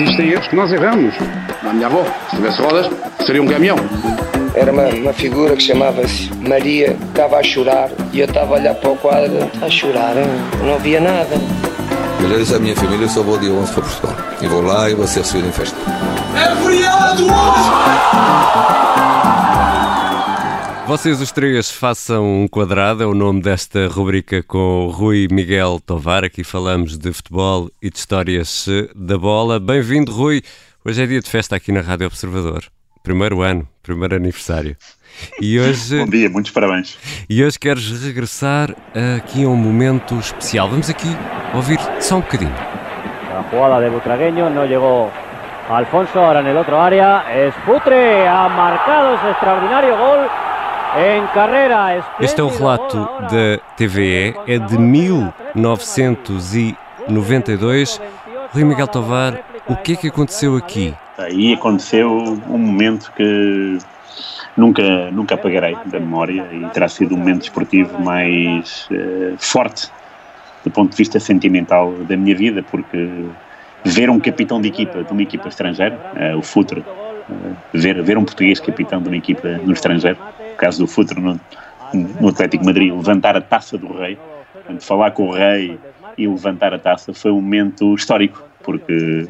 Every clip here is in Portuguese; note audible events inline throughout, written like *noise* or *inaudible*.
existem erros que nós erramos. A minha avó, se tivesse rodas, seria um caminhão. Era uma, uma figura que chamava-se Maria, estava a chorar e eu estava a olhar para o quadro, a chorar, não via nada. Eu disse à minha família, eu só vou dia 11 para Portugal. E vou lá e vou ser recebido em festa. É feriado hoje! Vocês os três façam um quadrado, é o nome desta rubrica com o Rui Miguel Tovar. Aqui falamos de futebol e de histórias da bola. Bem-vindo, Rui. Hoje é dia de festa aqui na Rádio Observador. Primeiro ano, primeiro aniversário. E hoje, Bom dia, muitos parabéns. E hoje queres regressar aqui a um momento especial. Vamos aqui ouvir só um bocadinho. A jugada de Butragueño não chegou Alfonso ahora en el otro área. Esputre ha marcado ese extraordinario gol. Este é o relato da TVE, é de 1992. Rui Miguel Tovar, o que é que aconteceu aqui? Aí aconteceu um momento que nunca, nunca apagarei da memória e terá sido o momento esportivo mais uh, forte do ponto de vista sentimental da minha vida, porque ver um capitão de equipa de uma equipa estrangeira, uh, o Futre, ver, ver um português capitão de uma equipa no estrangeiro, caso do Futre no, no Atlético Madrid, levantar a taça do rei, portanto, falar com o rei e levantar a taça foi um momento histórico, porque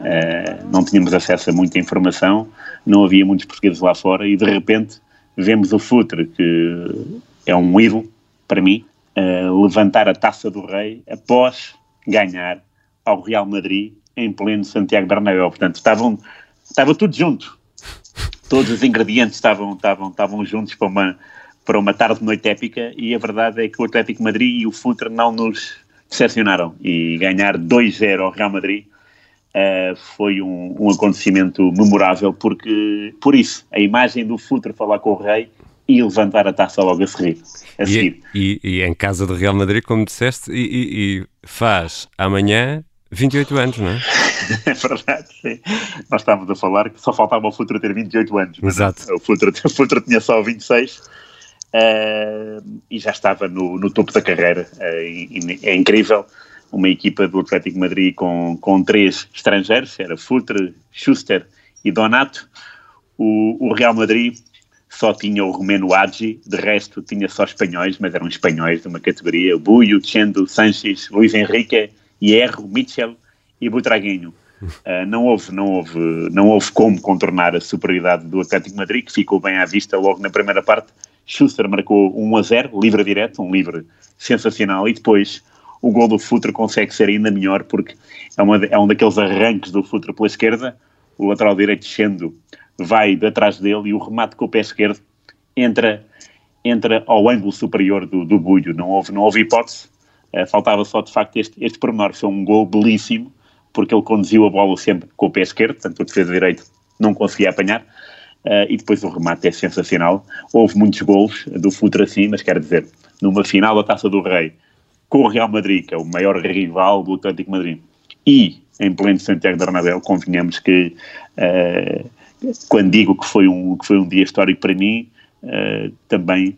uh, não tínhamos acesso a muita informação, não havia muitos portugueses lá fora e de repente vemos o Futre, que é um ídolo para mim, uh, levantar a taça do rei após ganhar ao Real Madrid em pleno Santiago Bernabéu. Portanto, estavam, estava tudo junto todos os ingredientes estavam, estavam, estavam juntos para uma, para uma tarde-noite épica e a verdade é que o Atlético Madrid e o Futre não nos decepcionaram e ganhar 2-0 ao Real Madrid uh, foi um, um, acontecimento memorável porque, por isso, a imagem do Futre falar com o Rei e levantar a taça logo a seguir. A seguir. E, e, e, em casa do Real Madrid, como disseste, e, e faz amanhã 28 anos, não é? *laughs* é verdade, sim. Nós estávamos a falar que só faltava o Futura ter 28 anos. Exato. O Futura, *laughs* o tinha só 26 uh, eh, e já estava no, no topo da carreira. Uh, é incrível. Uma equipa do Atlético Madrid com, com três estrangeiros, era Futre, Schuster e Donato. O, o Real Madrid só tinha o romeno Agi, de resto tinha só espanhóis, mas eram espanhóis de uma categoria, Buio, Chendo, Sanches, Luís Henrique, Hierro, Mitchell e Butraguinho. Uh, não, houve, não, houve, não houve como contornar a superioridade do Atlético Madrid, que ficou bem à vista logo na primeira parte. Schuster marcou 1 a 0, livre direto, um livre sensacional, e depois o gol do Futre consegue ser ainda melhor, porque é, uma, é um daqueles arranques do Futre pela esquerda, o lateral direito descendo vai de atrás dele e o remate com o pé esquerdo entra, entra ao ângulo superior do, do bulho. Não houve, não houve hipótese. Uh, faltava só, de facto, este, este pormenor. Foi um gol belíssimo, porque ele conduziu a bola sempre com o pé esquerdo, portanto o defesa direito não conseguia apanhar, uh, e depois o remate é sensacional. Houve muitos gols do Futre assim, mas quero dizer, numa final da Taça do Rei, com o Real Madrid, que é o maior rival do Atlético Madrid, e em pleno Santiago Bernabéu, convenhamos que uh, quando digo que foi um, que foi um dia histórico para mim, uh, também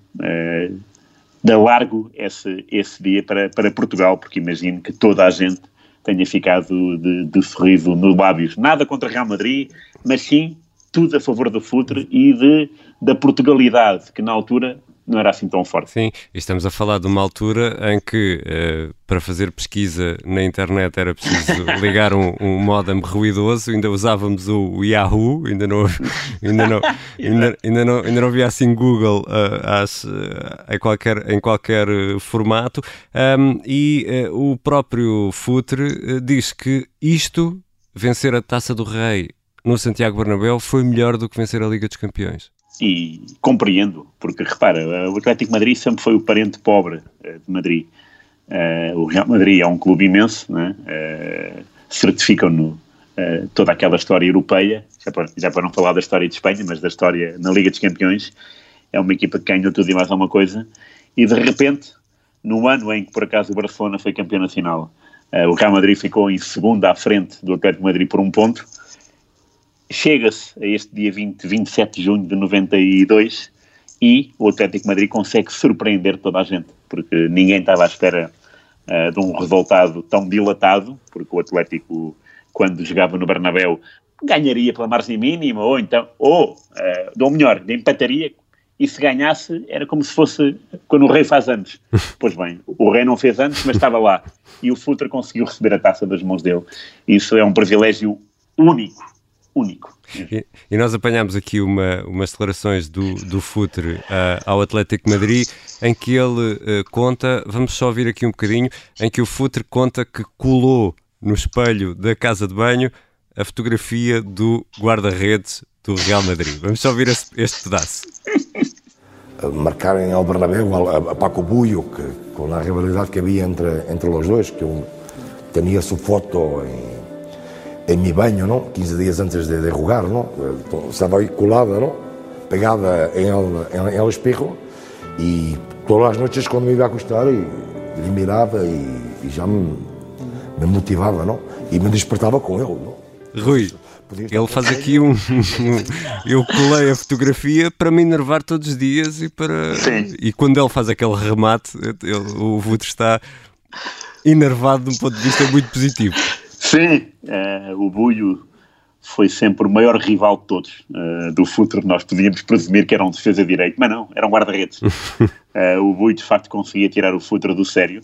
dá largo esse, esse dia para, para Portugal, porque imagino que toda a gente tenha ficado de, de sorriso nos lábios. Nada contra Real Madrid, mas sim tudo a favor do futre e de, da Portugalidade, que na altura não era assim tão forte. Sim, estamos a falar de uma altura em que uh, para fazer pesquisa na internet era preciso *laughs* ligar um, um modem ruidoso, ainda usávamos o, Yahoo, ainda não, ainda não, *laughs* ainda, ainda não, ainda não havia assim Google uh, às, uh, em, qualquer, em qualquer formato, um, e o próprio Futre diz que isto, vencer a Taça do Rei no Santiago Bernabéu, foi melhor do que vencer a Liga dos Campeões e compreendo, porque repara, o Atlético Madrid sempre foi o parente pobre uh, de Madrid. Uh, o Real Madrid é um clube imenso, né? uh, certificam-no toda aquela história europeia, já para, já para não falar da história de Espanha, mas da história na Liga dos Campeões. É uma equipa que ganhou tudo e mais alguma coisa, e de repente, no ano em que por acaso o Barcelona foi campeão nacional, o Real Madrid ficou em segunda à frente do Atlético Madrid por um ponto chega-se a este dia 20, 27 de junho de 92 e o Atlético Madrid consegue surpreender toda a gente, porque ninguém estava à espera uh, de um resultado tão dilatado, porque o Atlético quando jogava no Bernabéu, ganharia pela margem mínima, ou então, ou, uh, ou melhor, empataria, e se ganhasse era como se fosse quando o rei faz anos. *laughs* Pois bem, o rei não fez anos, mas estava lá. E o Futre conseguiu receber a taça das mãos dele. Isso é um privilégio único, único. E, e nós apanhámos aqui uma, umas declarações do, do Futre uh, ao Atlético Madrid, em que ele uh, conta, vamos só ouvir aqui um bocadinho, em que o Futre conta que colou no espelho da casa de banho a fotografia do guarda-redes do Real Madrid. Vamos só ouvir este, este pedaço. Marcarem ao Bernabéu a, a Paco Bullo, que, com a rivalidade que havia entre, entre os dois, que eu tinha su foto em, em mi banho, não? 15 dias antes de, de jogar, não? Estava aí colada, não? Pegada em el, em, el espejo e todas as noites quando me ia acostar e, lhe mirava e, e já me, me motivava, não? E me despertava com ele, não? Rui, ele faz aqui um, *laughs* Eu colei a fotografia para me enervar todos os dias e para. Sim. E quando ele faz aquele remate, ele, o Vutre está enervado de um ponto de vista muito positivo. Sim, uh, o Bulho foi sempre o maior rival de todos uh, do futuro. Nós podíamos presumir que era um defesa direito, mas não, era um guarda-redes. uh, *laughs* o Bulho, de facto, conseguia tirar o futuro do sério.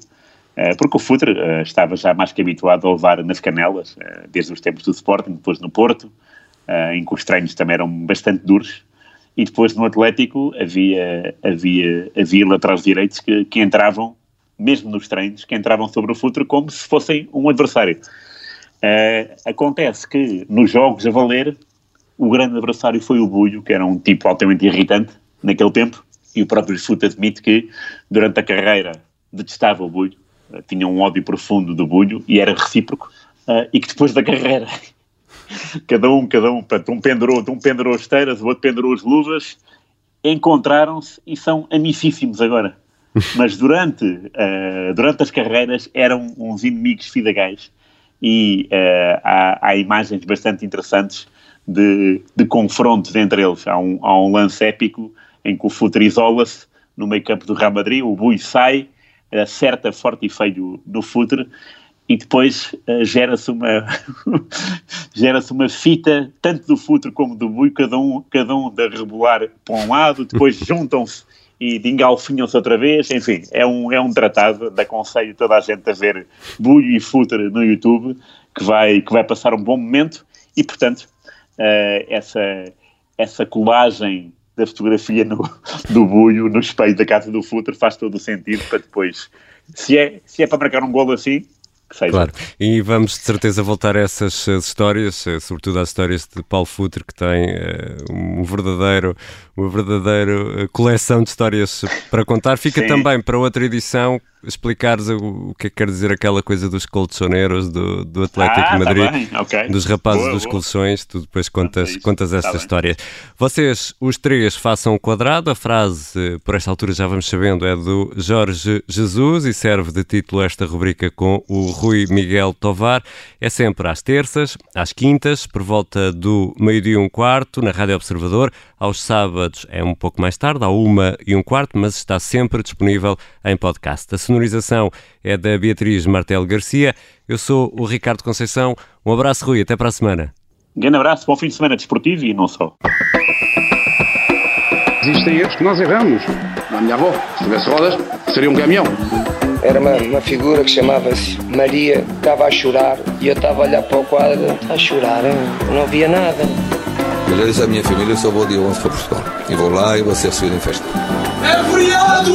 Eh, porque o Futre uh, estava já mais que habituado a levar nas canelas, uh, desde os tempos do Sporting, depois no Porto, em que os treinos também eram bastante duros, e depois no Atlético havia, havia, havia laterais direitos que, que entravam, mesmo nos treinos, que entravam sobre o Futre como se fossem um adversário. Acontece que nos jogos a valer, o grande adversário foi o Bulho, que era um tipo altamente irritante naquele tempo, e o próprio Futre admite que durante a carreira detestava o Bulho, tinha um ódio profundo do Bulho e era recíproco, uh, e que depois da carreira, *laughs* cada um, cada um, portanto, um pendurou, um pendurou as esteiras, o outro pendurou as luvas, encontraram-se e são amicíssimos agora. *laughs* Mas durante, uh, durante as carreiras eram uns inimigos fidagais e uh, há, há, imagens bastante interessantes de, de confrontos entre eles. Há um, há um lance épico em que o Futre isola-se no meio campo do Real Madrid, o Bui sai acerta forte e feio no futre e depois uh, gera-se uma *laughs* gera-se uma fita tanto do futre como do bui, cada um, cada um da rebolar para um lado, depois *laughs* juntam-se e engalfinham-se outra vez, enfim, é um, é um tratado, aconselho toda a gente a ver bulho e futre no YouTube, que vai, que vai passar um bom momento e, portanto, uh, essa, essa colagem da fotografia no, do bulho no espelho da casa do futre faz todo o sentido para depois, se é, se é para marcar um golo assim, seja. Claro, e vamos de certeza voltar a essas histórias, eh, sobretudo às histórias de Paulo Futre, que tem uh, um verdadeiro, uma verdadeira coleção de histórias para contar. Fica Sim. também para outra edição explicares o, o, que é que quer dizer aquela coisa dos colchoneiros do, do Atlético ah, de Madrid, tá okay. dos rapazes boa, dos boa. colchões, tu depois contas, é contas esta tá história. Bem. Vocês, os três, façam um quadrado, a frase, por esta altura já vamos sabendo, é do Jorge Jesus e serve de título esta rubrica com o Rui Miguel Tovar. É sempre às terças, às quintas, por volta do meio-dia e um quarto, na Rádio Observador, aos sábados é um pouco mais tarde, à uma e um quarto, mas está sempre disponível em podcast. A sonorização é da Beatriz Martel Garcia. Eu sou o Ricardo Conceição. Um abraço, Rui. Até para a semana. Um grande abraço. Bom fim de semana desportivo e não só. Existem erros que nós erramos. A minha avó, se tivesse rodas, seria um caminhão. Era uma, uma figura que chamava-se Maria, estava a chorar e eu estava a olhar para o quadro, a chorar, não via nada. Eu já disse à minha família, eu só vou dia 11 para Portugal. E vou lá e vou ser recebido em festa. É feriado